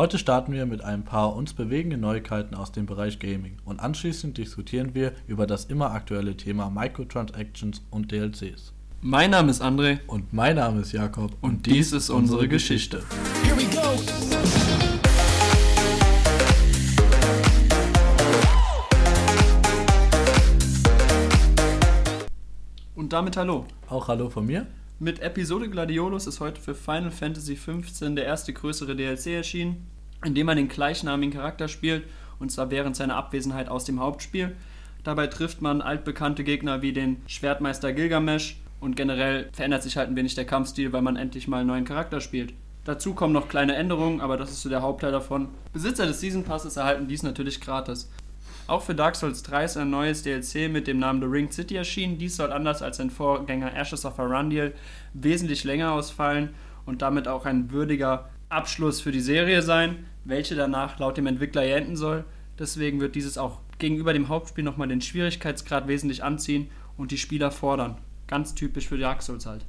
Heute starten wir mit ein paar uns bewegenden Neuigkeiten aus dem Bereich Gaming und anschließend diskutieren wir über das immer aktuelle Thema Microtransactions und DLCs. Mein Name ist André Und mein Name ist Jakob und dies ist unsere Geschichte. Here we go. Und damit hallo. Auch hallo von mir. Mit Episode Gladiolus ist heute für Final Fantasy XV der erste größere DLC erschienen, in dem man den gleichnamigen Charakter spielt, und zwar während seiner Abwesenheit aus dem Hauptspiel. Dabei trifft man altbekannte Gegner wie den Schwertmeister Gilgamesh und generell verändert sich halt ein wenig der Kampfstil, weil man endlich mal einen neuen Charakter spielt. Dazu kommen noch kleine Änderungen, aber das ist so der Hauptteil davon. Besitzer des Season Passes erhalten dies natürlich gratis. Auch für Dark Souls 3 ist ein neues DLC mit dem Namen The Ringed City erschienen. Dies soll anders als sein Vorgänger Ashes of Arandiel wesentlich länger ausfallen und damit auch ein würdiger Abschluss für die Serie sein, welche danach laut dem Entwickler ja enden soll. Deswegen wird dieses auch gegenüber dem Hauptspiel nochmal den Schwierigkeitsgrad wesentlich anziehen und die Spieler fordern. Ganz typisch für Dark Souls halt.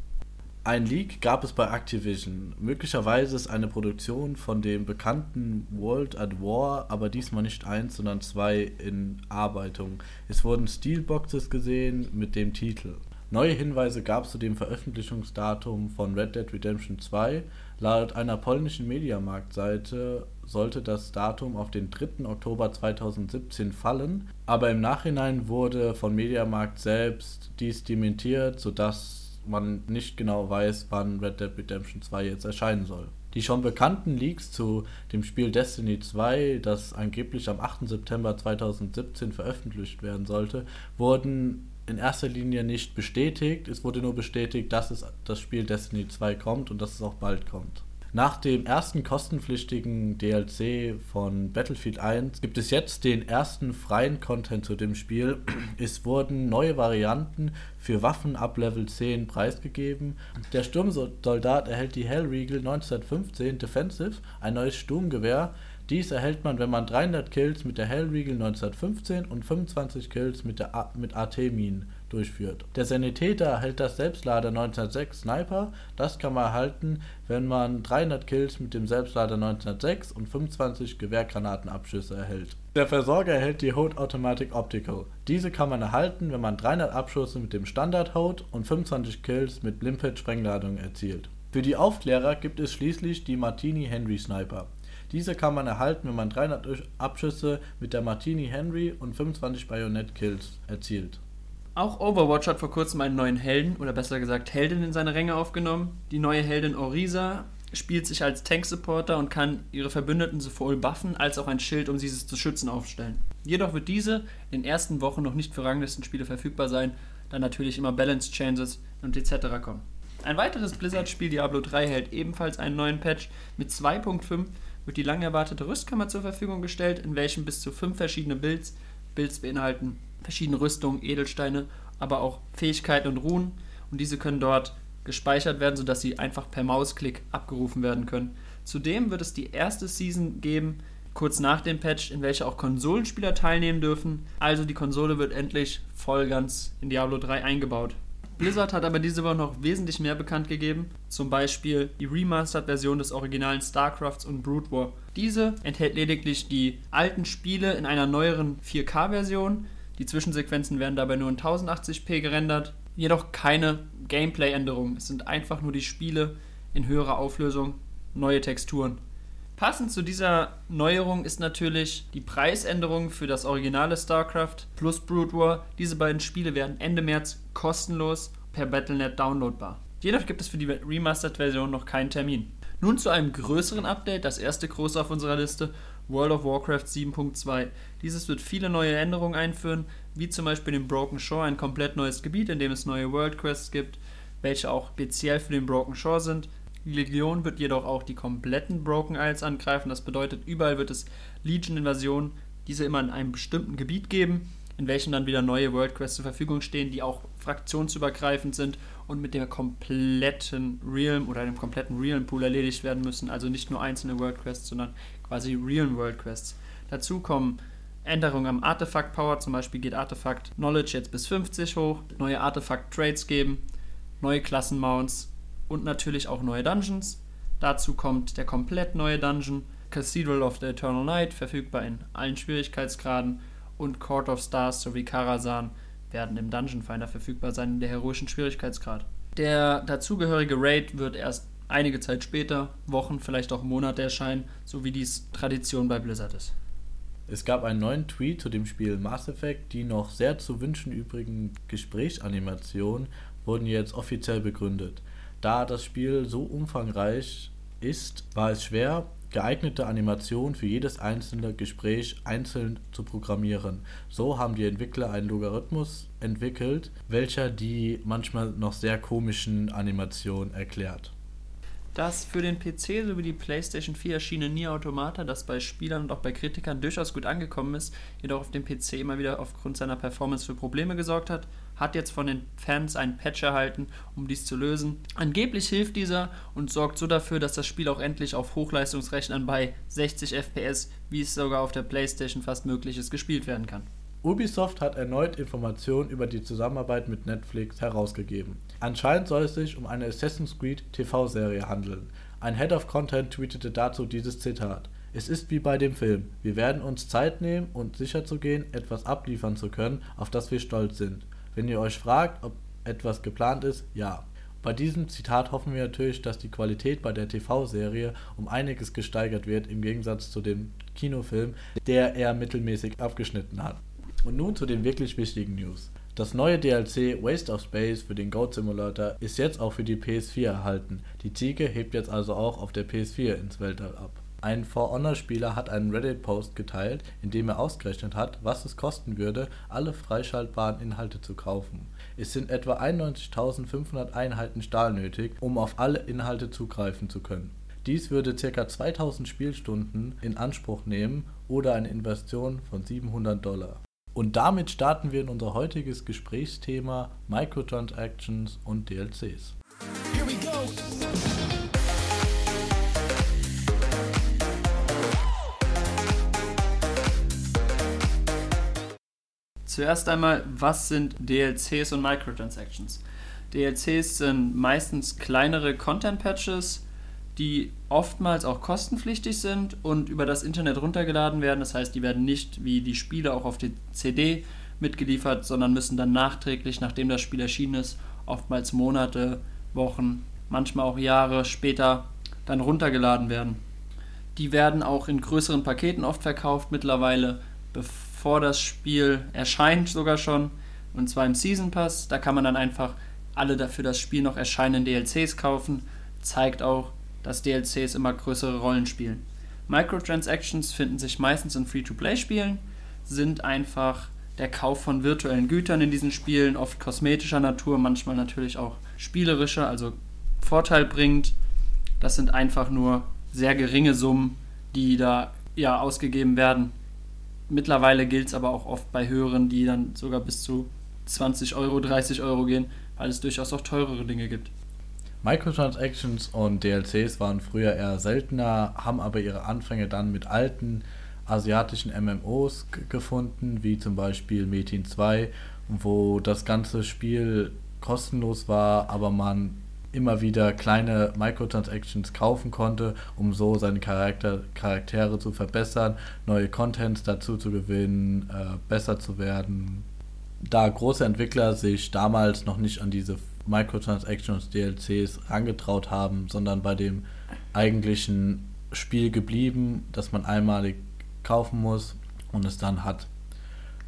Ein Leak gab es bei Activision. Möglicherweise ist eine Produktion von dem bekannten World at War, aber diesmal nicht eins, sondern zwei in Arbeitung. Es wurden Steelboxes gesehen mit dem Titel. Neue Hinweise gab es zu dem Veröffentlichungsdatum von Red Dead Redemption 2. Laut einer polnischen Mediamarkt-Seite sollte das Datum auf den 3. Oktober 2017 fallen, aber im Nachhinein wurde von Mediamarkt selbst dies dementiert, sodass man nicht genau weiß, wann Red Dead Redemption 2 jetzt erscheinen soll. Die schon bekannten Leaks zu dem Spiel Destiny 2, das angeblich am 8. September 2017 veröffentlicht werden sollte, wurden in erster Linie nicht bestätigt. Es wurde nur bestätigt, dass es das Spiel Destiny 2 kommt und dass es auch bald kommt. Nach dem ersten kostenpflichtigen DLC von Battlefield 1 gibt es jetzt den ersten freien Content zu dem Spiel. Es wurden neue Varianten für Waffen ab Level 10 preisgegeben. Der Sturmsoldat erhält die Hellriegel 1915 Defensive, ein neues Sturmgewehr. Dies erhält man, wenn man 300 Kills mit der Hellriegel 1915 und 25 Kills mit, der A mit AT-Minen durchführt. Der Sanitäter erhält das Selbstlader 1906 Sniper. Das kann man erhalten, wenn man 300 Kills mit dem Selbstlader 1906 und 25 Gewehrgranatenabschüsse erhält. Der Versorger erhält die Hode Automatic Optical. Diese kann man erhalten, wenn man 300 Abschüsse mit dem Standard Hode und 25 Kills mit Limpet Sprengladung erzielt. Für die Aufklärer gibt es schließlich die Martini Henry Sniper. Diese kann man erhalten, wenn man 300 Abschüsse mit der Martini Henry und 25 Bayonet Kills erzielt. Auch Overwatch hat vor kurzem einen neuen Helden, oder besser gesagt Heldin in seine Ränge aufgenommen. Die neue Heldin Orisa spielt sich als Tank-Supporter und kann ihre Verbündeten sowohl buffen als auch ein Schild, um sie zu schützen, aufstellen. Jedoch wird diese in den ersten Wochen noch nicht für Ranglistenspiele verfügbar sein, da natürlich immer Balance Changes und etc. kommen. Ein weiteres Blizzard-Spiel, Diablo 3, hält ebenfalls einen neuen Patch mit 2.5 wird die lang erwartete Rüstkammer zur Verfügung gestellt, in welchem bis zu fünf verschiedene Builds, Builds beinhalten verschiedene Rüstungen, Edelsteine, aber auch Fähigkeiten und Runen und diese können dort gespeichert werden, sodass sie einfach per Mausklick abgerufen werden können. Zudem wird es die erste Season geben, kurz nach dem Patch, in welcher auch Konsolenspieler teilnehmen dürfen. Also die Konsole wird endlich voll ganz in Diablo 3 eingebaut. Blizzard hat aber diese Woche noch wesentlich mehr bekannt gegeben, zum Beispiel die Remastered-Version des originalen StarCrafts und Brood War. Diese enthält lediglich die alten Spiele in einer neueren 4K-Version. Die Zwischensequenzen werden dabei nur in 1080p gerendert, jedoch keine Gameplay-Änderungen. Es sind einfach nur die Spiele in höherer Auflösung, neue Texturen. Passend zu dieser Neuerung ist natürlich die Preisänderung für das originale StarCraft plus Brood War. Diese beiden Spiele werden Ende März kostenlos per Battlenet downloadbar. Jedoch gibt es für die Remastered-Version noch keinen Termin. Nun zu einem größeren Update, das erste große auf unserer Liste, World of Warcraft 7.2. Dieses wird viele neue Änderungen einführen, wie zum Beispiel den Broken Shore, ein komplett neues Gebiet, in dem es neue World Quests gibt, welche auch speziell für den Broken Shore sind. Legion wird jedoch auch die kompletten Broken Isles angreifen. Das bedeutet, überall wird es Legion-Invasionen, diese immer in einem bestimmten Gebiet geben, in welchem dann wieder neue World Quests zur Verfügung stehen, die auch fraktionsübergreifend sind und mit der kompletten Realm oder dem kompletten Realm Pool erledigt werden müssen. Also nicht nur einzelne World Quests, sondern quasi Realm World Quests. Dazu kommen Änderungen am Artefakt Power, zum Beispiel geht Artefakt Knowledge jetzt bis 50 hoch, neue Artefakt Trades geben, neue Klassenmounts und natürlich auch neue Dungeons. Dazu kommt der komplett neue Dungeon, Cathedral of the Eternal Night, verfügbar in allen Schwierigkeitsgraden, und Court of Stars sowie Karazhan werden im Dungeon Finder verfügbar sein in der heroischen Schwierigkeitsgrad. Der dazugehörige Raid wird erst einige Zeit später, Wochen, vielleicht auch Monate erscheinen, so wie dies Tradition bei Blizzard ist. Es gab einen neuen Tweet zu dem Spiel Mass Effect, die noch sehr zu wünschen übrigen Gesprächsanimationen wurden jetzt offiziell begründet. Da das Spiel so umfangreich ist, war es schwer, geeignete Animationen für jedes einzelne Gespräch einzeln zu programmieren. So haben die Entwickler einen Logarithmus entwickelt, welcher die manchmal noch sehr komischen Animationen erklärt. Das für den PC sowie die PlayStation 4 erschienene Nier Automata, das bei Spielern und auch bei Kritikern durchaus gut angekommen ist, jedoch auf dem PC immer wieder aufgrund seiner Performance für Probleme gesorgt hat, hat jetzt von den Fans einen Patch erhalten, um dies zu lösen. Angeblich hilft dieser und sorgt so dafür, dass das Spiel auch endlich auf Hochleistungsrechnern bei 60 FPS, wie es sogar auf der PlayStation fast möglich ist, gespielt werden kann. Ubisoft hat erneut Informationen über die Zusammenarbeit mit Netflix herausgegeben. Anscheinend soll es sich um eine Assassin's Creed TV-Serie handeln. Ein Head of Content tweetete dazu dieses Zitat. Es ist wie bei dem Film. Wir werden uns Zeit nehmen, um sicherzugehen, etwas abliefern zu können, auf das wir stolz sind. Wenn ihr euch fragt, ob etwas geplant ist, ja. Bei diesem Zitat hoffen wir natürlich, dass die Qualität bei der TV-Serie um einiges gesteigert wird im Gegensatz zu dem Kinofilm, der eher mittelmäßig abgeschnitten hat. Und nun zu den wirklich wichtigen News. Das neue DLC Waste of Space für den Goat Simulator ist jetzt auch für die PS4 erhalten. Die Ziege hebt jetzt also auch auf der PS4 ins Weltall ab. Ein For Honor Spieler hat einen Reddit-Post geteilt, in dem er ausgerechnet hat, was es kosten würde, alle freischaltbaren Inhalte zu kaufen. Es sind etwa 91.500 Einheiten Stahl nötig, um auf alle Inhalte zugreifen zu können. Dies würde ca. 2000 Spielstunden in Anspruch nehmen oder eine Investition von 700 Dollar. Und damit starten wir in unser heutiges Gesprächsthema Microtransactions und DLCs. Here we go. Zuerst einmal, was sind DLCs und Microtransactions? DLCs sind meistens kleinere Content-Patches, die oftmals auch kostenpflichtig sind und über das Internet runtergeladen werden. Das heißt, die werden nicht wie die Spiele auch auf die CD mitgeliefert, sondern müssen dann nachträglich, nachdem das Spiel erschienen ist, oftmals Monate, Wochen, manchmal auch Jahre später dann runtergeladen werden. Die werden auch in größeren Paketen oft verkauft mittlerweile, bevor das Spiel erscheint sogar schon. Und zwar im Season Pass. Da kann man dann einfach alle dafür das Spiel noch erscheinenden DLCs kaufen. Zeigt auch, dass DLCs immer größere Rollen spielen. Microtransactions finden sich meistens in Free-to-Play-Spielen, sind einfach der Kauf von virtuellen Gütern in diesen Spielen, oft kosmetischer Natur, manchmal natürlich auch spielerischer, also Vorteil bringt. Das sind einfach nur sehr geringe Summen, die da ja ausgegeben werden. Mittlerweile gilt es aber auch oft bei höheren, die dann sogar bis zu 20 Euro, 30 Euro gehen, weil es durchaus auch teurere Dinge gibt. Microtransactions und DLCs waren früher eher seltener, haben aber ihre Anfänge dann mit alten asiatischen MMOs gefunden, wie zum Beispiel Metin 2, wo das ganze Spiel kostenlos war, aber man immer wieder kleine Microtransactions kaufen konnte, um so seine Charakter Charaktere zu verbessern, neue Contents dazu zu gewinnen, äh, besser zu werden. Da große Entwickler sich damals noch nicht an diese Microtransactions, DLCs angetraut haben, sondern bei dem eigentlichen Spiel geblieben, das man einmalig kaufen muss und es dann hat.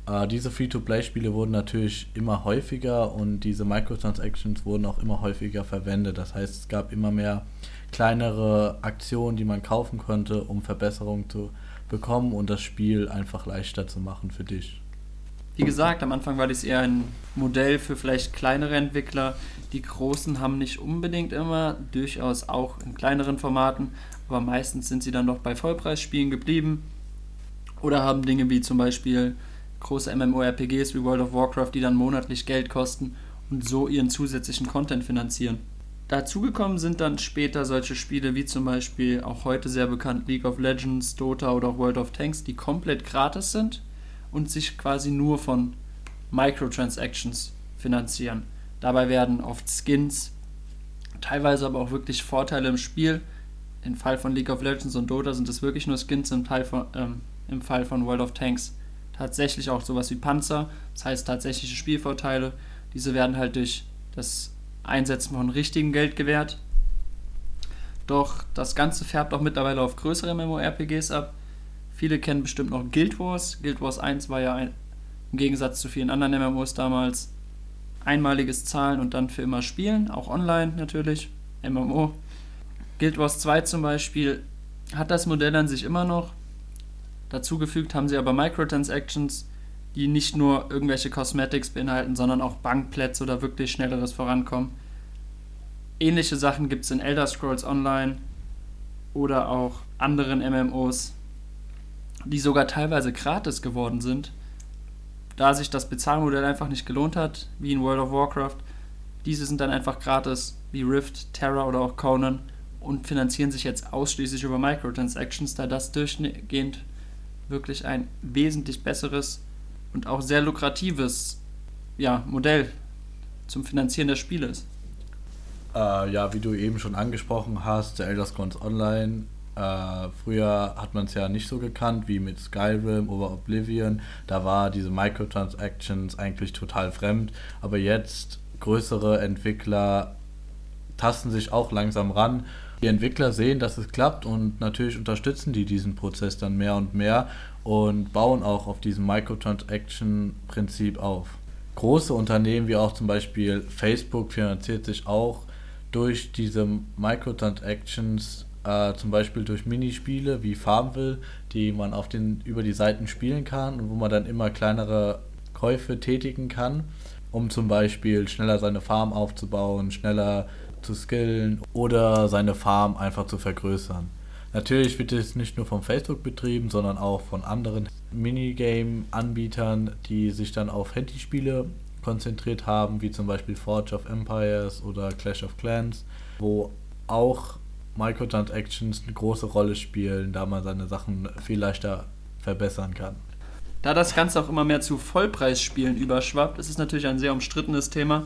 Äh, diese Free-to-Play-Spiele wurden natürlich immer häufiger und diese Microtransactions wurden auch immer häufiger verwendet. Das heißt, es gab immer mehr kleinere Aktionen, die man kaufen konnte, um Verbesserungen zu bekommen und das Spiel einfach leichter zu machen für dich. Wie gesagt, am Anfang war das eher ein Modell für vielleicht kleinere Entwickler. Die großen haben nicht unbedingt immer, durchaus auch in kleineren Formaten, aber meistens sind sie dann doch bei Vollpreisspielen geblieben oder haben Dinge wie zum Beispiel große MMORPGs wie World of Warcraft, die dann monatlich Geld kosten und so ihren zusätzlichen Content finanzieren. Dazugekommen sind dann später solche Spiele wie zum Beispiel auch heute sehr bekannt League of Legends, Dota oder auch World of Tanks, die komplett gratis sind und sich quasi nur von Microtransactions finanzieren. Dabei werden oft Skins, teilweise aber auch wirklich Vorteile im Spiel Im Fall von League of Legends und Dota sind es wirklich nur Skins, im, Teil von, ähm, im Fall von World of Tanks tatsächlich auch sowas wie Panzer, das heißt tatsächliche Spielvorteile. Diese werden halt durch das Einsetzen von richtigem Geld gewährt. Doch das Ganze färbt auch mittlerweile auf größere MMORPGs ab. Viele kennen bestimmt noch Guild Wars. Guild Wars 1 war ja ein, im Gegensatz zu vielen anderen MMOs damals einmaliges Zahlen und dann für immer spielen, auch online natürlich, MMO. Guild Wars 2 zum Beispiel hat das Modell an sich immer noch. Dazugefügt haben sie aber Microtransactions, die nicht nur irgendwelche Cosmetics beinhalten, sondern auch Bankplätze oder wirklich schnelleres Vorankommen. Ähnliche Sachen gibt es in Elder Scrolls Online oder auch anderen MMOs, die sogar teilweise gratis geworden sind, da sich das Bezahlmodell einfach nicht gelohnt hat, wie in World of Warcraft. Diese sind dann einfach gratis, wie Rift, Terra oder auch Conan und finanzieren sich jetzt ausschließlich über Microtransactions, da das durchgehend wirklich ein wesentlich besseres und auch sehr lukratives ja, Modell zum Finanzieren der Spiele ist. Äh, ja, wie du eben schon angesprochen hast, der Elder Scrolls Online. Äh, früher hat man es ja nicht so gekannt wie mit Skyrim oder Oblivion. Da war diese Microtransactions eigentlich total fremd. Aber jetzt größere Entwickler tasten sich auch langsam ran. Die Entwickler sehen, dass es klappt und natürlich unterstützen die diesen Prozess dann mehr und mehr und bauen auch auf diesem Microtransaction-Prinzip auf. Große Unternehmen wie auch zum Beispiel Facebook finanziert sich auch durch diese Microtransactions, äh, zum Beispiel durch Minispiele wie Farmville, die man auf den, über die Seiten spielen kann und wo man dann immer kleinere Käufe tätigen kann, um zum Beispiel schneller seine Farm aufzubauen, schneller zu skillen oder seine Farm einfach zu vergrößern. Natürlich wird es nicht nur von Facebook betrieben, sondern auch von anderen Minigame-Anbietern, die sich dann auf Handyspiele konzentriert haben, wie zum Beispiel Forge of Empires oder Clash of Clans, wo auch Microtransactions eine große Rolle spielen, da man seine Sachen viel leichter verbessern kann. Da das Ganze auch immer mehr zu Vollpreisspielen überschwappt, ist es natürlich ein sehr umstrittenes Thema.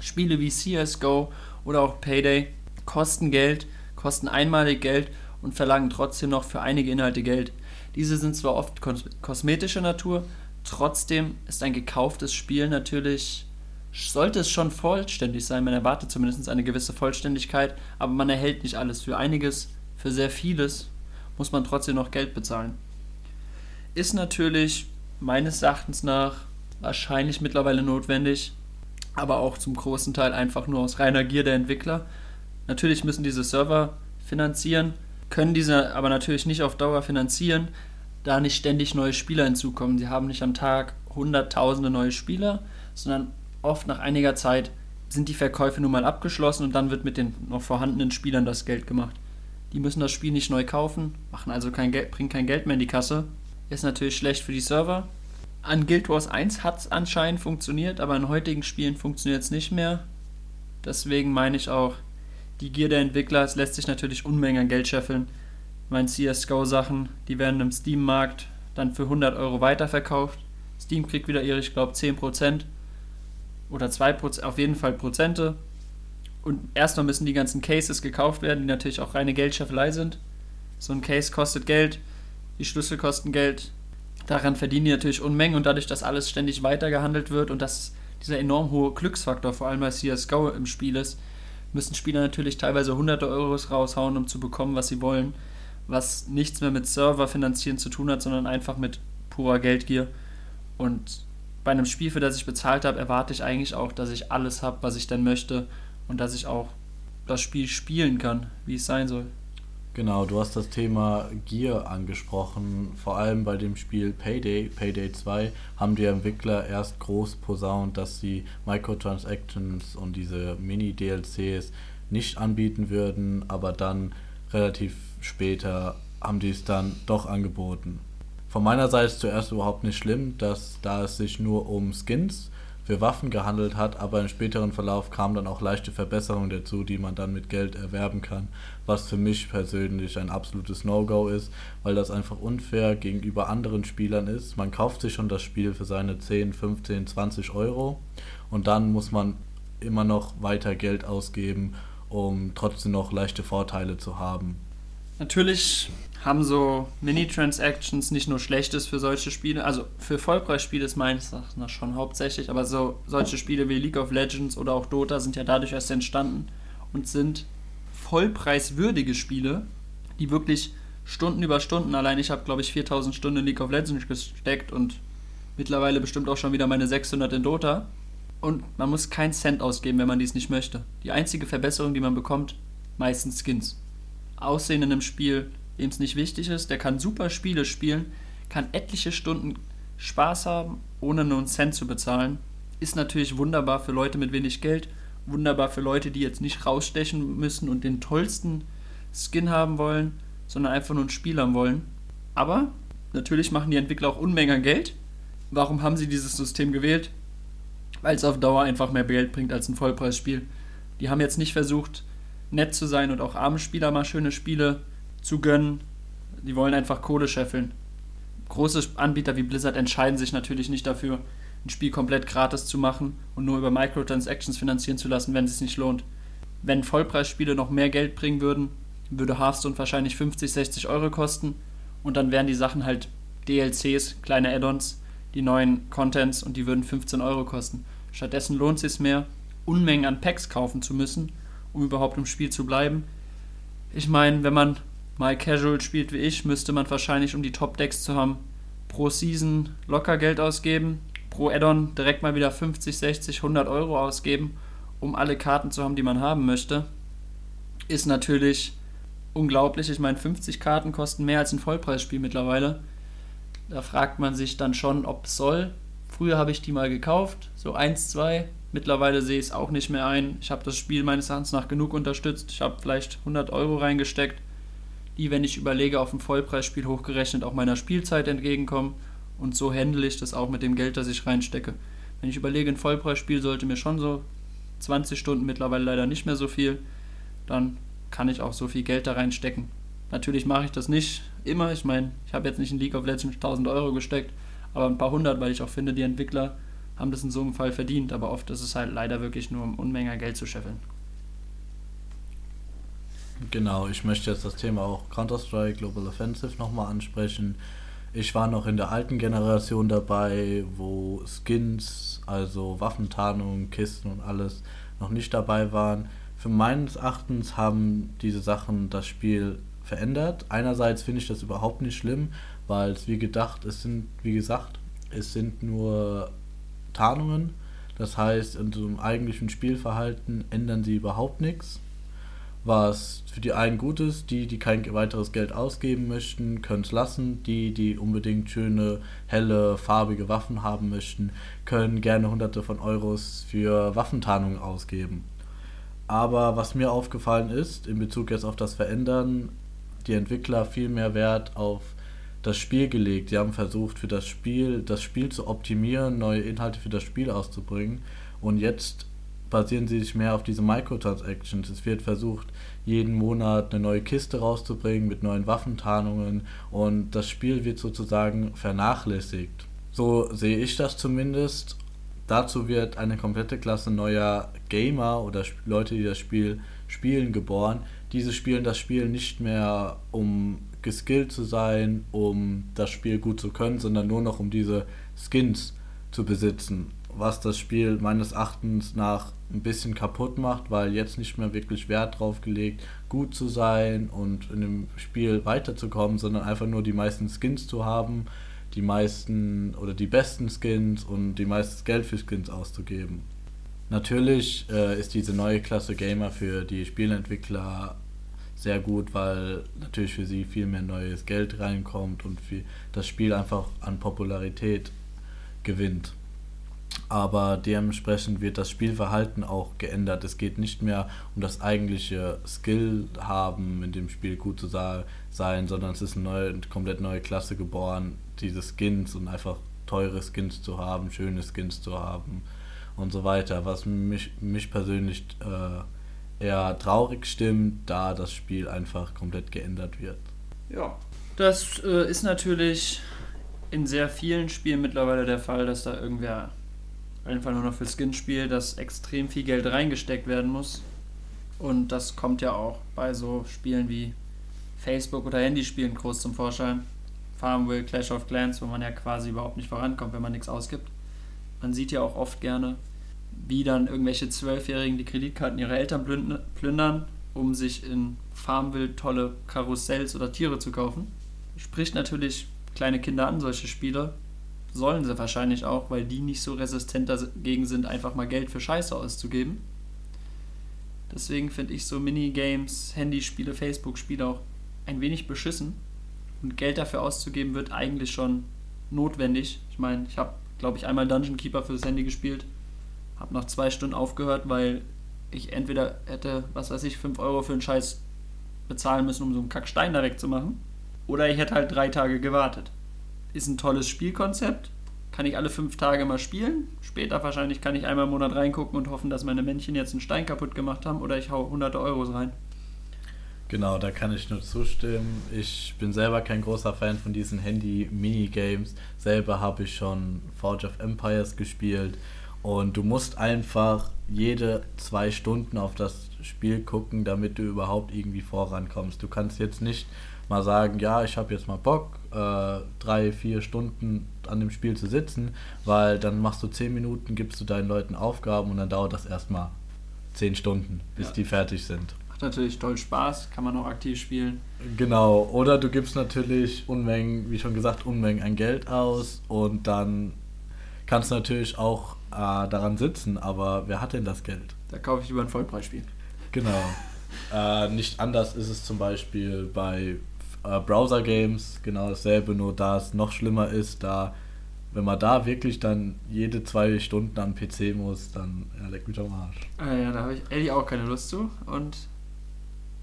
Spiele wie CSGO oder auch Payday kosten Geld, kosten einmalig Geld und verlangen trotzdem noch für einige Inhalte Geld. Diese sind zwar oft kos kosmetischer Natur, trotzdem ist ein gekauftes Spiel natürlich, sollte es schon vollständig sein, man erwartet zumindest eine gewisse Vollständigkeit, aber man erhält nicht alles. Für einiges, für sehr vieles muss man trotzdem noch Geld bezahlen. Ist natürlich meines Erachtens nach wahrscheinlich mittlerweile notwendig, aber auch zum großen Teil einfach nur aus reiner Gier der Entwickler. Natürlich müssen diese Server finanzieren, können diese aber natürlich nicht auf Dauer finanzieren, da nicht ständig neue Spieler hinzukommen. Sie haben nicht am Tag hunderttausende neue Spieler, sondern oft nach einiger Zeit sind die Verkäufe nun mal abgeschlossen und dann wird mit den noch vorhandenen Spielern das Geld gemacht. Die müssen das Spiel nicht neu kaufen, machen also kein Geld, bringen kein Geld mehr in die Kasse. Ist natürlich schlecht für die Server. An Guild Wars 1 hat es anscheinend funktioniert, aber in heutigen Spielen funktioniert es nicht mehr. Deswegen meine ich auch, die Gier der Entwickler, es lässt sich natürlich Unmengen an Geld scheffeln. Meine CSGO-Sachen, die werden im Steam-Markt dann für 100 Euro weiterverkauft. Steam kriegt wieder ihre, ich glaube, 10% oder 2%, auf jeden Fall Prozente. Und erstmal müssen die ganzen Cases gekauft werden, die natürlich auch reine Geldscheffelei sind. So ein Case kostet Geld, die Schlüssel kosten Geld. Daran verdienen die natürlich Unmengen und dadurch, dass alles ständig weitergehandelt wird und dass dieser enorm hohe Glücksfaktor, vor allem bei CSGO im Spiel ist, müssen Spieler natürlich teilweise hunderte Euros raushauen, um zu bekommen, was sie wollen, was nichts mehr mit Server finanzieren zu tun hat, sondern einfach mit purer Geldgier. Und bei einem Spiel, für das ich bezahlt habe, erwarte ich eigentlich auch, dass ich alles habe, was ich denn möchte und dass ich auch das Spiel spielen kann, wie es sein soll. Genau, du hast das Thema Gear angesprochen. Vor allem bei dem Spiel Payday, Payday 2, haben die Entwickler erst groß posaunt, dass sie Microtransactions und diese Mini-DLCs nicht anbieten würden, aber dann relativ später haben die es dann doch angeboten. Von meiner Seite ist zuerst überhaupt nicht schlimm, dass da es sich nur um Skins für Waffen gehandelt hat, aber im späteren Verlauf kamen dann auch leichte Verbesserungen dazu, die man dann mit Geld erwerben kann, was für mich persönlich ein absolutes No-Go ist, weil das einfach unfair gegenüber anderen Spielern ist. Man kauft sich schon das Spiel für seine 10, 15, 20 Euro und dann muss man immer noch weiter Geld ausgeben, um trotzdem noch leichte Vorteile zu haben. Natürlich haben so Mini-Transactions nicht nur Schlechtes für solche Spiele, also für Vollpreisspiele ist meines Erachtens schon hauptsächlich, aber so solche Spiele wie League of Legends oder auch Dota sind ja dadurch erst entstanden und sind vollpreiswürdige Spiele, die wirklich Stunden über Stunden, allein ich habe glaube ich 4000 Stunden in League of Legends gesteckt und mittlerweile bestimmt auch schon wieder meine 600 in Dota und man muss keinen Cent ausgeben, wenn man dies nicht möchte. Die einzige Verbesserung, die man bekommt, meistens Skins. Aussehen in einem Spiel, dem es nicht wichtig ist, der kann super Spiele spielen, kann etliche Stunden Spaß haben, ohne nur einen Cent zu bezahlen. Ist natürlich wunderbar für Leute mit wenig Geld, wunderbar für Leute, die jetzt nicht rausstechen müssen und den tollsten Skin haben wollen, sondern einfach nur ein Spiel haben wollen. Aber natürlich machen die Entwickler auch Unmengen an Geld. Warum haben sie dieses System gewählt? Weil es auf Dauer einfach mehr Geld bringt als ein Vollpreisspiel. Die haben jetzt nicht versucht, nett zu sein und auch arme Spieler mal schöne Spiele zu gönnen. Die wollen einfach Kohle scheffeln. Große Anbieter wie Blizzard entscheiden sich natürlich nicht dafür, ein Spiel komplett gratis zu machen und nur über Microtransactions finanzieren zu lassen, wenn es sich nicht lohnt. Wenn Vollpreisspiele noch mehr Geld bringen würden, würde Hearthstone wahrscheinlich 50, 60 Euro kosten und dann wären die Sachen halt DLCs, kleine Add-ons, die neuen Contents und die würden 15 Euro kosten. Stattdessen lohnt es sich mehr, Unmengen an Packs kaufen zu müssen, um überhaupt im Spiel zu bleiben. Ich meine, wenn man mal casual spielt wie ich, müsste man wahrscheinlich, um die Top-Decks zu haben, pro Season locker Geld ausgeben, pro Addon direkt mal wieder 50, 60, 100 Euro ausgeben, um alle Karten zu haben, die man haben möchte. Ist natürlich unglaublich. Ich meine, 50 Karten kosten mehr als ein Vollpreisspiel mittlerweile. Da fragt man sich dann schon, ob es soll. Früher habe ich die mal gekauft, so 1, 2. Mittlerweile sehe ich es auch nicht mehr ein. Ich habe das Spiel meines Erachtens nach genug unterstützt. Ich habe vielleicht 100 Euro reingesteckt die, wenn ich überlege, auf ein Vollpreisspiel hochgerechnet auch meiner Spielzeit entgegenkommen. Und so handle ich das auch mit dem Geld, das ich reinstecke. Wenn ich überlege, ein Vollpreisspiel sollte mir schon so 20 Stunden, mittlerweile leider nicht mehr so viel, dann kann ich auch so viel Geld da reinstecken. Natürlich mache ich das nicht immer. Ich meine, ich habe jetzt nicht in League of Legends 1000 Euro gesteckt, aber ein paar hundert, weil ich auch finde, die Entwickler haben das in so einem Fall verdient. Aber oft ist es halt leider wirklich nur um Unmenge Geld zu scheffeln. Genau, ich möchte jetzt das Thema auch Counter-Strike Global Offensive nochmal ansprechen. Ich war noch in der alten Generation dabei, wo Skins, also Waffentarnung, Kisten und alles noch nicht dabei waren. Für meines Erachtens haben diese Sachen das Spiel verändert. Einerseits finde ich das überhaupt nicht schlimm, weil es wie gedacht, es sind, wie gesagt, es sind nur Tarnungen. Das heißt, in so einem eigentlichen Spielverhalten ändern sie überhaupt nichts was für die einen gut ist. Die, die kein weiteres Geld ausgeben möchten, können es lassen. Die, die unbedingt schöne, helle, farbige Waffen haben möchten, können gerne hunderte von Euros für Waffentarnung ausgeben. Aber was mir aufgefallen ist, in Bezug jetzt auf das Verändern, die Entwickler viel mehr Wert auf das Spiel gelegt. Die haben versucht, für das Spiel, das Spiel zu optimieren, neue Inhalte für das Spiel auszubringen. Und jetzt basieren sie sich mehr auf diese Microtransactions. Es wird versucht, jeden Monat eine neue Kiste rauszubringen mit neuen Waffentarnungen und das Spiel wird sozusagen vernachlässigt. So sehe ich das zumindest. Dazu wird eine komplette Klasse neuer Gamer oder Leute, die das Spiel spielen, geboren. Diese spielen das Spiel nicht mehr, um geskillt zu sein, um das Spiel gut zu können, sondern nur noch um diese Skins zu besitzen was das Spiel meines Erachtens nach ein bisschen kaputt macht, weil jetzt nicht mehr wirklich Wert drauf gelegt, gut zu sein und in dem Spiel weiterzukommen, sondern einfach nur die meisten Skins zu haben, die meisten oder die besten Skins und die meiste Geld für Skins auszugeben. Natürlich äh, ist diese neue Klasse Gamer für die Spielentwickler sehr gut, weil natürlich für sie viel mehr neues Geld reinkommt und das Spiel einfach an Popularität gewinnt aber dementsprechend wird das Spielverhalten auch geändert. Es geht nicht mehr um das eigentliche Skill haben, in dem Spiel gut zu sein, sondern es ist eine neue, komplett neue Klasse geboren, diese Skins und einfach teure Skins zu haben, schöne Skins zu haben und so weiter, was mich, mich persönlich äh, eher traurig stimmt, da das Spiel einfach komplett geändert wird. Ja, das äh, ist natürlich in sehr vielen Spielen mittlerweile der Fall, dass da irgendwer einfach nur noch für Skin-Spiel, dass extrem viel Geld reingesteckt werden muss. Und das kommt ja auch bei so Spielen wie Facebook- oder Handyspielen groß zum Vorschein. Farmville, Clash of Clans, wo man ja quasi überhaupt nicht vorankommt, wenn man nichts ausgibt. Man sieht ja auch oft gerne, wie dann irgendwelche Zwölfjährigen die Kreditkarten ihrer Eltern plündern, um sich in Farmville tolle Karussells oder Tiere zu kaufen. Spricht natürlich kleine Kinder an, solche Spiele. Sollen sie wahrscheinlich auch, weil die nicht so resistent dagegen sind, einfach mal Geld für Scheiße auszugeben. Deswegen finde ich so Minigames, Handyspiele, Facebook-Spiele auch ein wenig beschissen. Und Geld dafür auszugeben wird eigentlich schon notwendig. Ich meine, ich habe, glaube ich, einmal Dungeon Keeper fürs Handy gespielt. Habe nach zwei Stunden aufgehört, weil ich entweder hätte, was weiß ich, 5 Euro für einen Scheiß bezahlen müssen, um so einen Kackstein da wegzumachen. Oder ich hätte halt drei Tage gewartet. Ist ein tolles Spielkonzept. Kann ich alle fünf Tage mal spielen. Später wahrscheinlich kann ich einmal im Monat reingucken und hoffen, dass meine Männchen jetzt einen Stein kaputt gemacht haben oder ich hau hunderte Euros rein. Genau, da kann ich nur zustimmen. Ich bin selber kein großer Fan von diesen Handy-Minigames. Selber habe ich schon Forge of Empires gespielt und du musst einfach jede zwei Stunden auf das Spiel gucken, damit du überhaupt irgendwie vorankommst. Du kannst jetzt nicht mal sagen, ja, ich habe jetzt mal Bock, äh, drei, vier Stunden an dem Spiel zu sitzen, weil dann machst du zehn Minuten, gibst du deinen Leuten Aufgaben und dann dauert das erstmal zehn Stunden, bis ja. die fertig sind natürlich toll Spaß, kann man auch aktiv spielen. Genau, oder du gibst natürlich Unmengen, wie schon gesagt, Unmengen an Geld aus und dann kannst du natürlich auch äh, daran sitzen, aber wer hat denn das Geld? Da kaufe ich über ein Vollpreisspiel. Genau. äh, nicht anders ist es zum Beispiel bei äh, Browser-Games, genau dasselbe, nur da es noch schlimmer ist, da wenn man da wirklich dann jede zwei Stunden am PC muss, dann ja, leck mich am Arsch. Ah ja, da habe ich ehrlich auch keine Lust zu. Und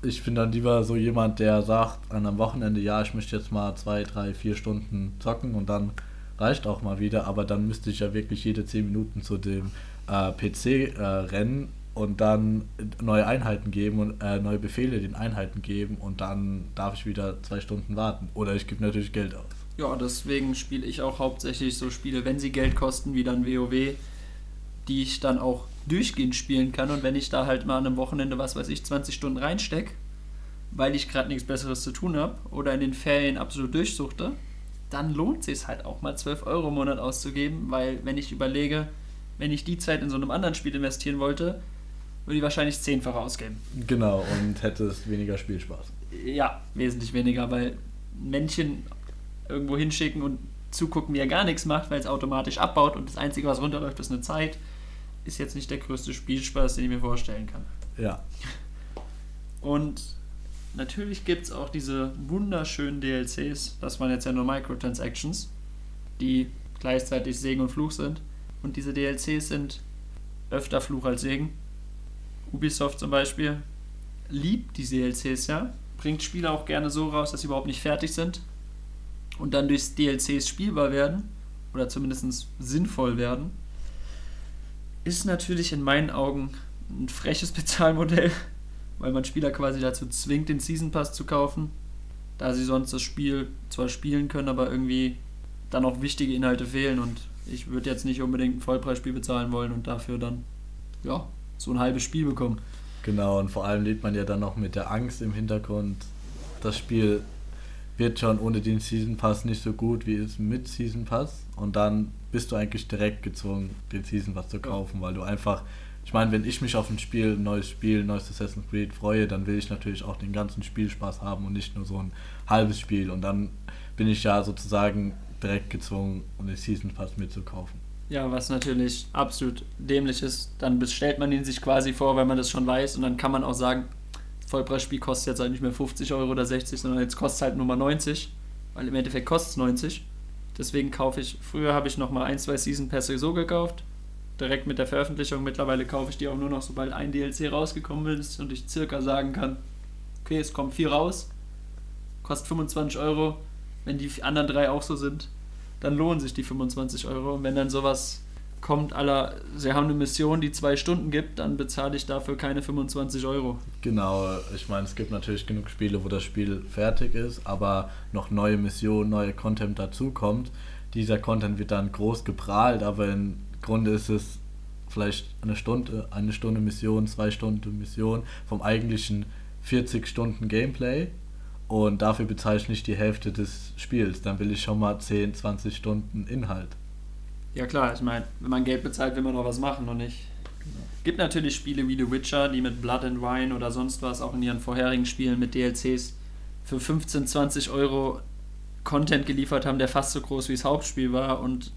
ich bin dann lieber so jemand, der sagt an einem Wochenende, ja, ich möchte jetzt mal zwei, drei, vier Stunden zocken und dann reicht auch mal wieder, aber dann müsste ich ja wirklich jede zehn Minuten zu dem äh, PC äh, rennen und dann neue Einheiten geben und äh, neue Befehle den Einheiten geben und dann darf ich wieder zwei Stunden warten. Oder ich gebe natürlich Geld aus. Ja, deswegen spiele ich auch hauptsächlich so Spiele, wenn sie Geld kosten, wie dann WoW, die ich dann auch durchgehend spielen kann. Und wenn ich da halt mal an einem Wochenende, was weiß ich, 20 Stunden reinstecke, weil ich gerade nichts Besseres zu tun habe oder in den Ferien absolut durchsuchte, dann lohnt sich es halt auch mal 12 Euro im Monat auszugeben, weil wenn ich überlege, wenn ich die Zeit in so einem anderen Spiel investieren wollte, würde ich wahrscheinlich zehnfach ausgeben. Genau, und hättest weniger Spielspaß. Ja, wesentlich weniger, weil Männchen irgendwo hinschicken und zugucken, wie er gar nichts macht, weil es automatisch abbaut und das Einzige, was runterläuft, ist eine Zeit ist jetzt nicht der größte Spielspaß, den ich mir vorstellen kann. Ja. Und natürlich gibt es auch diese wunderschönen DLCs, das waren jetzt ja nur Microtransactions, die gleichzeitig Segen und Fluch sind. Und diese DLCs sind öfter Fluch als Segen. Ubisoft zum Beispiel liebt die DLCs ja, bringt Spiele auch gerne so raus, dass sie überhaupt nicht fertig sind und dann durch DLCs spielbar werden oder zumindest sinnvoll werden ist natürlich in meinen Augen ein freches Bezahlmodell, weil man Spieler quasi dazu zwingt, den Season Pass zu kaufen, da sie sonst das Spiel zwar spielen können, aber irgendwie dann auch wichtige Inhalte fehlen und ich würde jetzt nicht unbedingt ein Vollpreisspiel bezahlen wollen und dafür dann ja, so ein halbes Spiel bekommen. Genau, und vor allem lebt man ja dann noch mit der Angst im Hintergrund, das Spiel wird schon ohne den Season Pass nicht so gut wie es mit Season Pass. Und dann bist du eigentlich direkt gezwungen, den Season Pass zu kaufen, weil du einfach, ich meine, wenn ich mich auf ein Spiel, ein neues Spiel, ein neues Assassin's Creed freue, dann will ich natürlich auch den ganzen Spielspaß haben und nicht nur so ein halbes Spiel. Und dann bin ich ja sozusagen direkt gezwungen, um den Season Pass mitzukaufen. Ja, was natürlich absolut dämlich ist, dann bestellt man ihn sich quasi vor, weil man das schon weiß und dann kann man auch sagen, Vollpreisspiel kostet jetzt halt nicht mehr 50 Euro oder 60, sondern jetzt kostet halt nur mal 90, weil im Endeffekt kostet es 90. Deswegen kaufe ich, früher habe ich noch mal ein, zwei Season Pässe so gekauft, direkt mit der Veröffentlichung. Mittlerweile kaufe ich die auch nur noch, sobald ein DLC rausgekommen ist und ich circa sagen kann, okay, es kommt vier raus, kostet 25 Euro. Wenn die anderen drei auch so sind, dann lohnen sich die 25 Euro. Und wenn dann sowas kommt, aller, sie haben eine Mission, die zwei Stunden gibt, dann bezahle ich dafür keine 25 Euro. Genau, ich meine, es gibt natürlich genug Spiele, wo das Spiel fertig ist, aber noch neue Missionen, neue Content dazukommt. Dieser Content wird dann groß geprahlt, aber im Grunde ist es vielleicht eine Stunde, eine Stunde Mission, zwei Stunden Mission vom eigentlichen 40 Stunden Gameplay. und dafür bezahle ich nicht die Hälfte des Spiels. Dann will ich schon mal 10, 20 Stunden Inhalt. Ja klar, ich meine, wenn man Geld bezahlt, will man noch was machen und nicht. Genau. Gibt natürlich Spiele wie The Witcher, die mit Blood and Wine oder sonst was auch in ihren vorherigen Spielen mit DLCs für 15, 20 Euro Content geliefert haben, der fast so groß wie das Hauptspiel war und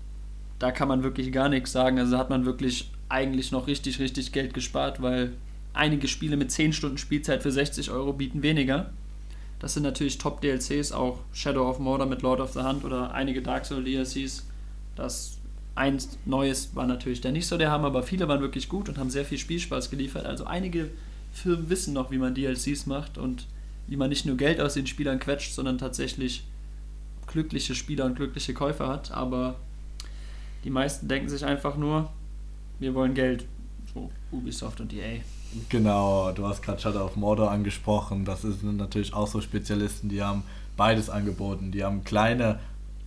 da kann man wirklich gar nichts sagen. Also hat man wirklich eigentlich noch richtig, richtig Geld gespart, weil einige Spiele mit 10 Stunden Spielzeit für 60 Euro bieten weniger. Das sind natürlich Top-DLCs, auch Shadow of Mordor mit Lord of the Hand oder einige Dark Souls DLCs. Das eins Neues war natürlich der nicht so der Hammer, aber viele waren wirklich gut und haben sehr viel Spielspaß geliefert. Also einige Firmen wissen noch, wie man DLCs macht und wie man nicht nur Geld aus den Spielern quetscht, sondern tatsächlich glückliche Spieler und glückliche Käufer hat. Aber die meisten denken sich einfach nur, wir wollen Geld. So, Ubisoft und EA. Genau, du hast gerade Shadow of Mordor angesprochen. Das sind natürlich auch so Spezialisten, die haben beides angeboten. Die haben kleine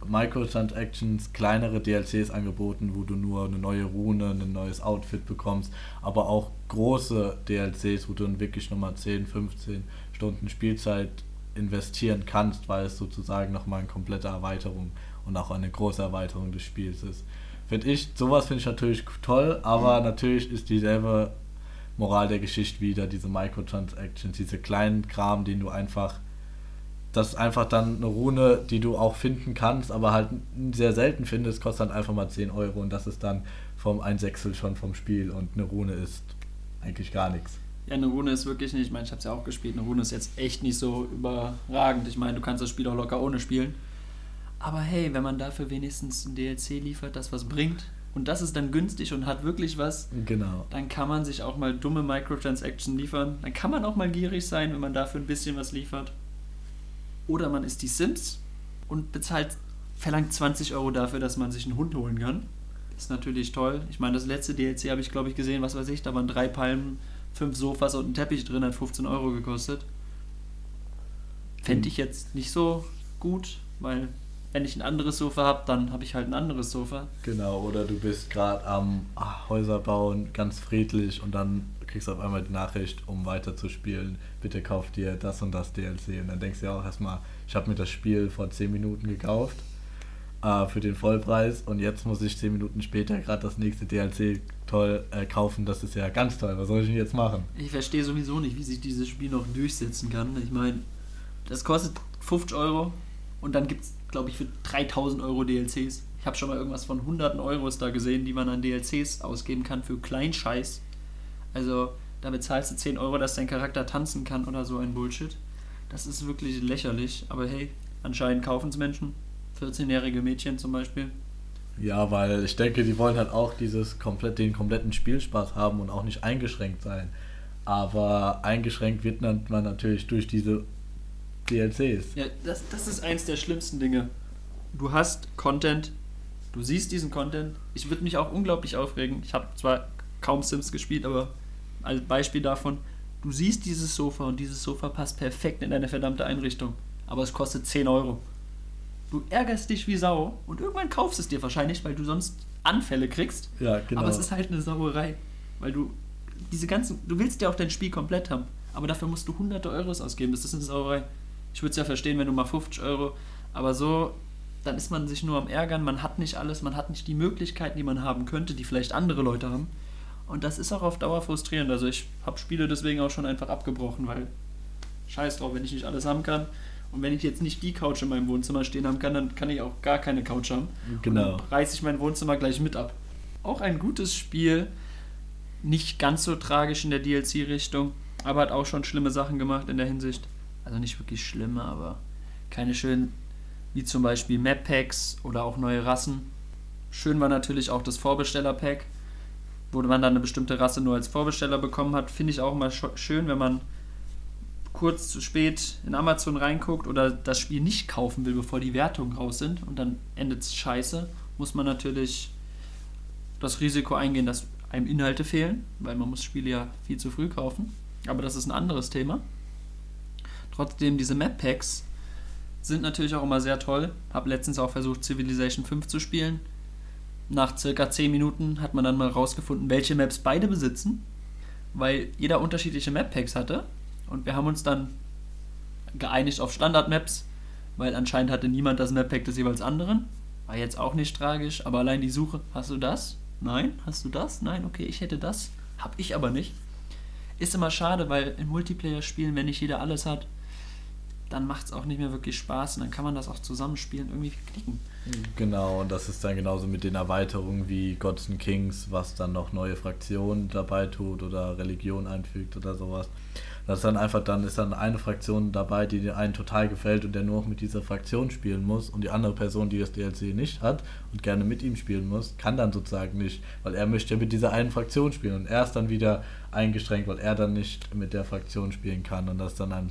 Microtransactions, kleinere DLCs angeboten, wo du nur eine neue Rune, ein neues Outfit bekommst, aber auch große DLCs, wo du dann wirklich nochmal 10, 15 Stunden Spielzeit investieren kannst, weil es sozusagen nochmal eine komplette Erweiterung und auch eine große Erweiterung des Spiels ist. Finde ich, sowas finde ich natürlich toll, aber mhm. natürlich ist dieselbe Moral der Geschichte wieder, diese Microtransactions, diese kleinen Kram, den du einfach, das ist einfach dann eine Rune, die du auch finden kannst, aber halt sehr selten findest, kostet dann einfach mal 10 Euro und das ist dann vom ein Sechstel schon vom Spiel und eine Rune ist eigentlich gar nichts. Ja, eine Rune ist wirklich nicht, ich meine, ich habe es ja auch gespielt, eine Rune ist jetzt echt nicht so überragend. Ich meine, du kannst das Spiel auch locker ohne spielen. Aber hey, wenn man dafür wenigstens ein DLC liefert, das was bringt, und das ist dann günstig und hat wirklich was, genau. dann kann man sich auch mal dumme Microtransactions liefern. Dann kann man auch mal gierig sein, wenn man dafür ein bisschen was liefert. Oder man ist die Sims und bezahlt, verlangt 20 Euro dafür, dass man sich einen Hund holen kann. Das ist natürlich toll. Ich meine, das letzte DLC habe ich, glaube ich, gesehen, was weiß ich, da waren drei Palmen fünf Sofas und ein Teppich drin, hat 15 Euro gekostet. Fände ich jetzt nicht so gut, weil wenn ich ein anderes Sofa habe, dann habe ich halt ein anderes Sofa. Genau, oder du bist gerade am ach, Häuser bauen, ganz friedlich und dann kriegst du auf einmal die Nachricht, um weiterzuspielen, bitte kauf dir das und das DLC. Und dann denkst du ja auch erstmal, ich habe mir das Spiel vor 10 Minuten gekauft äh, für den Vollpreis und jetzt muss ich 10 Minuten später gerade das nächste DLC toll äh, kaufen. Das ist ja ganz toll. Was soll ich denn jetzt machen? Ich verstehe sowieso nicht, wie sich dieses Spiel noch durchsetzen kann. Ich meine, das kostet 50 Euro und dann gibt es, glaube ich, für 3000 Euro DLCs. Ich habe schon mal irgendwas von hunderten Euros da gesehen, die man an DLCs ausgeben kann für Kleinscheiß. Also da bezahlst du 10 Euro, dass dein Charakter tanzen kann oder so ein Bullshit. Das ist wirklich lächerlich. Aber hey, anscheinend kaufen es Menschen. 14-jährige Mädchen zum Beispiel. Ja, weil ich denke, die wollen halt auch dieses komplett, den kompletten Spielspaß haben und auch nicht eingeschränkt sein. Aber eingeschränkt wird man natürlich durch diese DLCs. Ja, das, das ist eins der schlimmsten Dinge. Du hast Content, du siehst diesen Content. Ich würde mich auch unglaublich aufregen. Ich habe zwar kaum Sims gespielt, aber als Beispiel davon, du siehst dieses Sofa und dieses Sofa passt perfekt in deine verdammte Einrichtung. Aber es kostet 10 Euro. Du ärgerst dich wie Sau und irgendwann kaufst es dir wahrscheinlich, weil du sonst Anfälle kriegst. Ja, genau. Aber es ist halt eine Sauerei. Weil du diese ganzen, du willst ja auch dein Spiel komplett haben, aber dafür musst du hunderte Euros ausgeben. Das ist eine Sauerei. Ich würde es ja verstehen, wenn du mal 50 Euro, aber so, dann ist man sich nur am Ärgern, man hat nicht alles, man hat nicht die Möglichkeiten, die man haben könnte, die vielleicht andere Leute haben. Und das ist auch auf Dauer frustrierend. Also ich habe Spiele deswegen auch schon einfach abgebrochen, weil scheiß drauf, wenn ich nicht alles haben kann, und wenn ich jetzt nicht die Couch in meinem Wohnzimmer stehen haben kann, dann kann ich auch gar keine Couch haben. Genau. Und dann reiße ich mein Wohnzimmer gleich mit ab. Auch ein gutes Spiel, nicht ganz so tragisch in der DLC-Richtung, aber hat auch schon schlimme Sachen gemacht in der Hinsicht. Also nicht wirklich schlimme, aber keine schönen, wie zum Beispiel Map-Packs oder auch neue Rassen. Schön war natürlich auch das Vorbesteller-Pack, wo man dann eine bestimmte Rasse nur als Vorbesteller bekommen hat. Finde ich auch mal schön, wenn man kurz zu spät in Amazon reinguckt oder das Spiel nicht kaufen will, bevor die Wertungen raus sind und dann endet es scheiße, muss man natürlich das Risiko eingehen, dass einem Inhalte fehlen, weil man muss Spiele ja viel zu früh kaufen. Aber das ist ein anderes Thema. Trotzdem, diese Map-Packs sind natürlich auch immer sehr toll. Habe letztens auch versucht, Civilization 5 zu spielen. Nach circa 10 Minuten hat man dann mal rausgefunden, welche Maps beide besitzen, weil jeder unterschiedliche Map-Packs hatte. Und wir haben uns dann geeinigt auf Standard-Maps, weil anscheinend hatte niemand das Map-Pack des jeweils anderen. War jetzt auch nicht tragisch, aber allein die Suche, hast du das? Nein, hast du das? Nein, okay, ich hätte das. Hab ich aber nicht. Ist immer schade, weil in Multiplayer-Spielen, wenn nicht jeder alles hat, dann macht es auch nicht mehr wirklich Spaß und dann kann man das auch zusammenspielen, irgendwie klicken. Genau, und das ist dann genauso mit den Erweiterungen wie Gods and Kings, was dann noch neue Fraktionen dabei tut oder Religion einfügt oder sowas. Das ist dann einfach, dann ist dann eine Fraktion dabei, die einen total gefällt und der nur noch mit dieser Fraktion spielen muss und die andere Person, die das DLC nicht hat und gerne mit ihm spielen muss, kann dann sozusagen nicht, weil er möchte mit dieser einen Fraktion spielen und er ist dann wieder eingeschränkt, weil er dann nicht mit der Fraktion spielen kann und das dann ein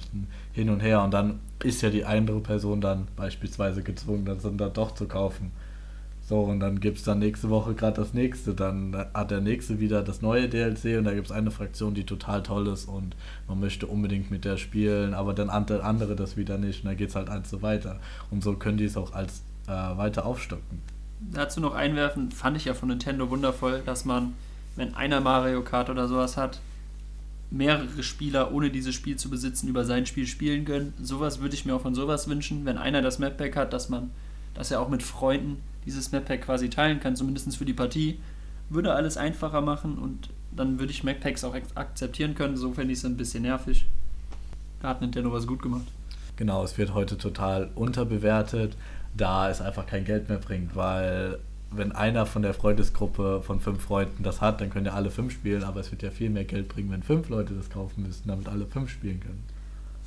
Hin und Her und dann ist ja die andere Person dann beispielsweise gezwungen, das dann doch zu kaufen. So, und dann gibt es dann nächste Woche gerade das nächste. Dann hat der nächste wieder das neue DLC und da gibt es eine Fraktion, die total toll ist und man möchte unbedingt mit der spielen, aber dann andere das wieder nicht und dann geht es halt eins so weiter. Und so können die es auch als äh, weiter aufstocken. Dazu noch einwerfen, fand ich ja von Nintendo wundervoll, dass man, wenn einer Mario Kart oder sowas hat, mehrere Spieler, ohne dieses Spiel zu besitzen, über sein Spiel spielen können. Sowas würde ich mir auch von sowas wünschen, wenn einer das Map Pack hat, dass man, dass er auch mit Freunden dieses Map-Pack quasi teilen kann, zumindest für die Partie, würde alles einfacher machen und dann würde ich Map-Packs auch akzeptieren können. So fände ich es ein bisschen nervig. Da hat Nintendo was gut gemacht. Genau, es wird heute total unterbewertet, da es einfach kein Geld mehr bringt, weil wenn einer von der Freundesgruppe von fünf Freunden das hat, dann können ja alle fünf spielen, aber es wird ja viel mehr Geld bringen, wenn fünf Leute das kaufen müssen, damit alle fünf spielen können.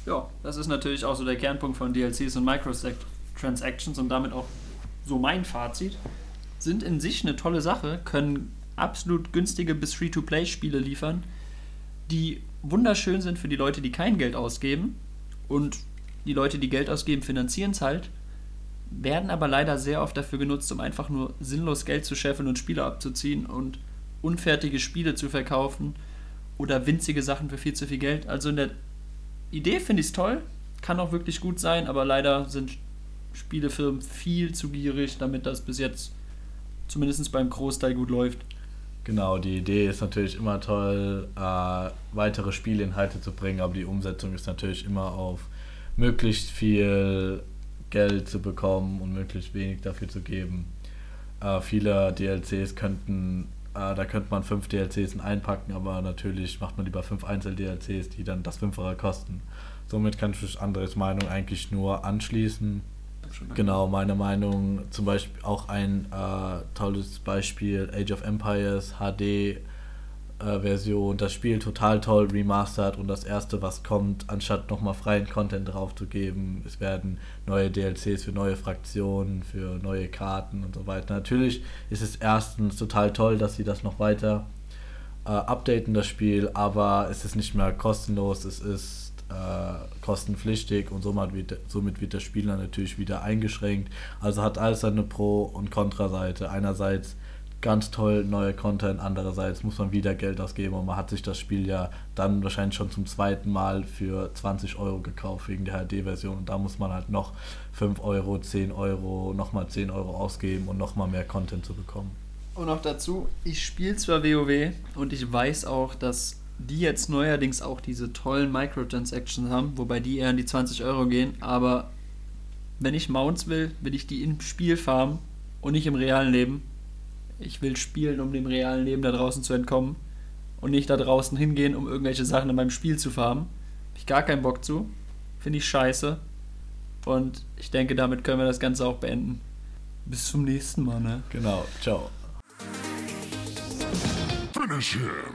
Ja, das ist natürlich auch so der Kernpunkt von DLCs und Microtransactions und damit auch so mein Fazit, sind in sich eine tolle Sache, können absolut günstige bis Free-to-Play-Spiele liefern, die wunderschön sind für die Leute, die kein Geld ausgeben und die Leute, die Geld ausgeben, finanzieren es halt, werden aber leider sehr oft dafür genutzt, um einfach nur sinnlos Geld zu scheffeln und Spiele abzuziehen und unfertige Spiele zu verkaufen oder winzige Sachen für viel zu viel Geld. Also in der Idee finde ich es toll, kann auch wirklich gut sein, aber leider sind Spielefirmen viel zu gierig, damit das bis jetzt zumindest beim Großteil gut läuft. Genau, die Idee ist natürlich immer toll, äh, weitere Spielinhalte zu bringen, aber die Umsetzung ist natürlich immer auf möglichst viel Geld zu bekommen und möglichst wenig dafür zu geben. Äh, viele DLCs könnten, äh, da könnte man fünf DLCs einpacken, aber natürlich macht man lieber fünf Einzel-DLCs, die dann das Fünffache kosten. Somit kann ich Andres Meinung eigentlich nur anschließen Genau, meine Meinung. Zum Beispiel auch ein äh, tolles Beispiel: Age of Empires HD äh, Version. Das Spiel total toll remastered und das erste, was kommt, anstatt nochmal freien Content draufzugeben, es werden neue DLCs für neue Fraktionen, für neue Karten und so weiter. Natürlich ist es erstens total toll, dass sie das noch weiter äh, updaten, das Spiel, aber es ist nicht mehr kostenlos, es ist äh, kostenpflichtig und somit wird, somit wird der Spieler natürlich wieder eingeschränkt. Also hat alles seine Pro- und Kontraseite. Einerseits ganz toll neuer Content, andererseits muss man wieder Geld ausgeben und man hat sich das Spiel ja dann wahrscheinlich schon zum zweiten Mal für 20 Euro gekauft wegen der HD-Version und da muss man halt noch 5 Euro, 10 Euro, nochmal 10 Euro ausgeben und nochmal mehr Content zu bekommen. Und noch dazu, ich spiele zwar WoW und ich weiß auch, dass die jetzt neuerdings auch diese tollen Microtransactions haben, wobei die eher an die 20 Euro gehen, aber wenn ich Mounts will, will ich die im Spiel farmen und nicht im realen Leben. Ich will spielen, um dem realen Leben da draußen zu entkommen und nicht da draußen hingehen, um irgendwelche Sachen in meinem Spiel zu farmen. Hab ich gar keinen Bock zu. Finde ich scheiße. Und ich denke, damit können wir das Ganze auch beenden. Bis zum nächsten Mal, ne? Genau. Ciao. Finish him.